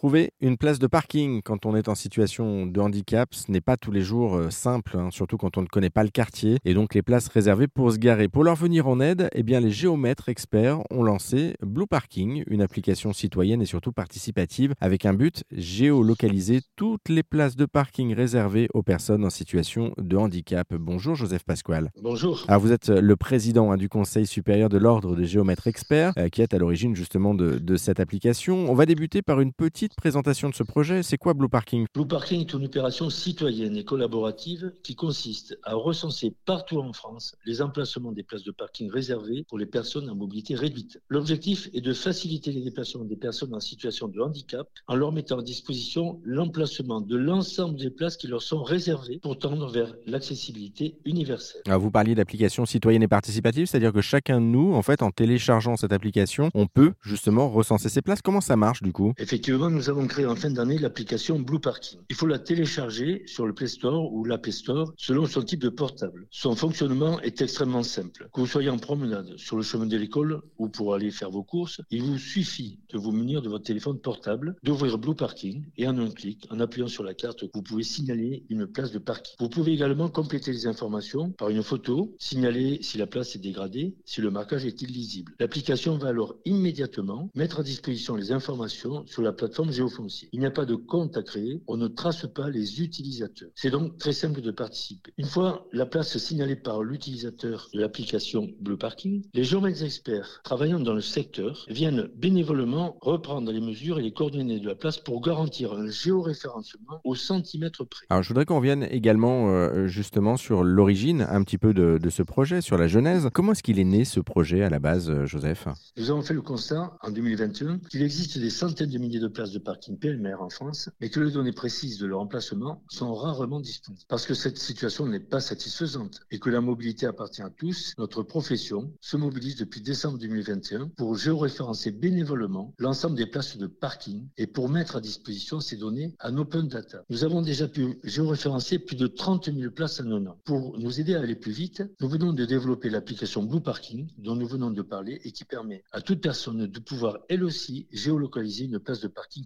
Trouver une place de parking quand on est en situation de handicap, ce n'est pas tous les jours euh, simple, hein, surtout quand on ne connaît pas le quartier, et donc les places réservées pour se garer. Pour leur venir en aide, eh bien, les géomètres experts ont lancé Blue Parking, une application citoyenne et surtout participative, avec un but, géolocaliser toutes les places de parking réservées aux personnes en situation de handicap. Bonjour Joseph Pasquale. Bonjour. Alors vous êtes le président hein, du Conseil supérieur de l'Ordre des géomètres experts, euh, qui est à l'origine justement de, de cette application. On va débuter par une petite présentation de ce projet. C'est quoi Blue Parking? Blue Parking est une opération citoyenne et collaborative qui consiste à recenser partout en France les emplacements des places de parking réservées pour les personnes à mobilité réduite. L'objectif est de faciliter les déplacements des personnes en situation de handicap en leur mettant à disposition l'emplacement de l'ensemble des places qui leur sont réservées pour tendre vers l'accessibilité universelle. Alors vous parliez d'application citoyenne et participative, c'est-à-dire que chacun de nous, en fait, en téléchargeant cette application, on peut justement recenser ces places. Comment ça marche du coup? Effectivement, nous avons créé en fin d'année l'application Blue Parking. Il faut la télécharger sur le Play Store ou l'App Store selon son type de portable. Son fonctionnement est extrêmement simple. Que vous soyez en promenade, sur le chemin de l'école ou pour aller faire vos courses, il vous suffit de vous munir de votre téléphone portable, d'ouvrir Blue Parking et en un clic, en appuyant sur la carte, vous pouvez signaler une place de parking. Vous pouvez également compléter les informations par une photo, signaler si la place est dégradée, si le marquage est illisible. L'application va alors immédiatement mettre à disposition les informations sur la plateforme géofoncier. Il n'y a pas de compte à créer, on ne trace pas les utilisateurs. C'est donc très simple de participer. Une fois la place signalée par l'utilisateur de l'application Blue Parking, les géomètres experts travaillant dans le secteur viennent bénévolement reprendre les mesures et les coordonnées de la place pour garantir un géoréférencement au centimètre près. Alors je voudrais qu'on vienne également euh, justement sur l'origine un petit peu de, de, ce projet, sur la genèse. Comment est-ce qu'il est né ce projet à la base, euh, Joseph? Nous avons fait le constat en 2021 qu'il existe des centaines de milliers de places de parking PMR en France, mais que les données précises de leur emplacement sont rarement disponibles. Parce que cette situation n'est pas satisfaisante et que la mobilité appartient à tous, notre profession se mobilise depuis décembre 2021 pour géoréférencer bénévolement l'ensemble des places de parking et pour mettre à disposition ces données en open data. Nous avons déjà pu géoréférencer plus de 30 000 places en un an. Pour nous aider à aller plus vite, nous venons de développer l'application Blue Parking dont nous venons de parler et qui permet à toute personne de pouvoir elle aussi géolocaliser une place de parking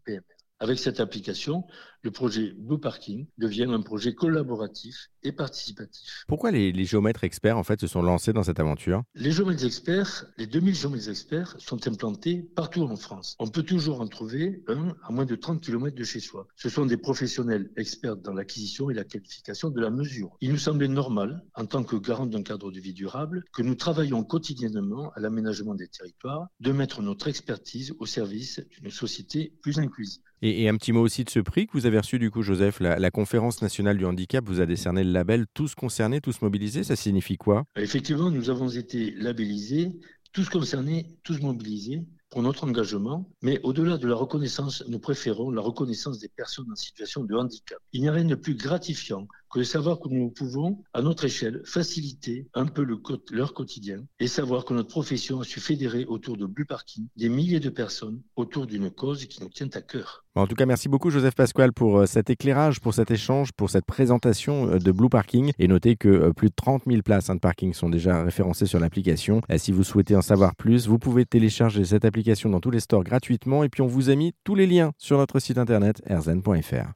Avec cette application, le projet Blue Parking devient un projet collaboratif et participatif. Pourquoi les, les, géomètres experts en fait se sont lancés dans cette aventure? Les géomètres experts, les 2000 géomètres experts sont implantés partout en France. On peut toujours en trouver un à moins de 30 km de chez soi. Ce sont des professionnels experts dans l'acquisition et la qualification de la mesure. Il nous semblait normal, en tant que garant d'un cadre de vie durable, que nous travaillions quotidiennement à l'aménagement des territoires, de mettre notre expertise au service d'une société plus inclusive. Et, et, un petit mot aussi de ce prix que vous avez reçu du coup, Joseph. La, la, Conférence nationale du handicap vous a décerné le label Tous concernés, tous mobilisés. Ça signifie quoi? Effectivement, nous avons été labellisés, tous concernés, tous mobilisés pour notre engagement, mais au-delà de la reconnaissance, nous préférons la reconnaissance des personnes en situation de handicap. Il n'y a rien de plus gratifiant que de savoir que nous pouvons, à notre échelle, faciliter un peu le, leur quotidien et savoir que notre profession a su fédérer autour de Blue Parking des milliers de personnes autour d'une cause qui nous tient à cœur. En tout cas, merci beaucoup Joseph Pasquale pour cet éclairage, pour cet échange, pour cette présentation de Blue Parking. Et notez que plus de 30 000 places de parking sont déjà référencées sur l'application. Si vous souhaitez en savoir plus, vous pouvez télécharger cette application dans tous les stores gratuitement. Et puis on vous a mis tous les liens sur notre site internet erzen.fr.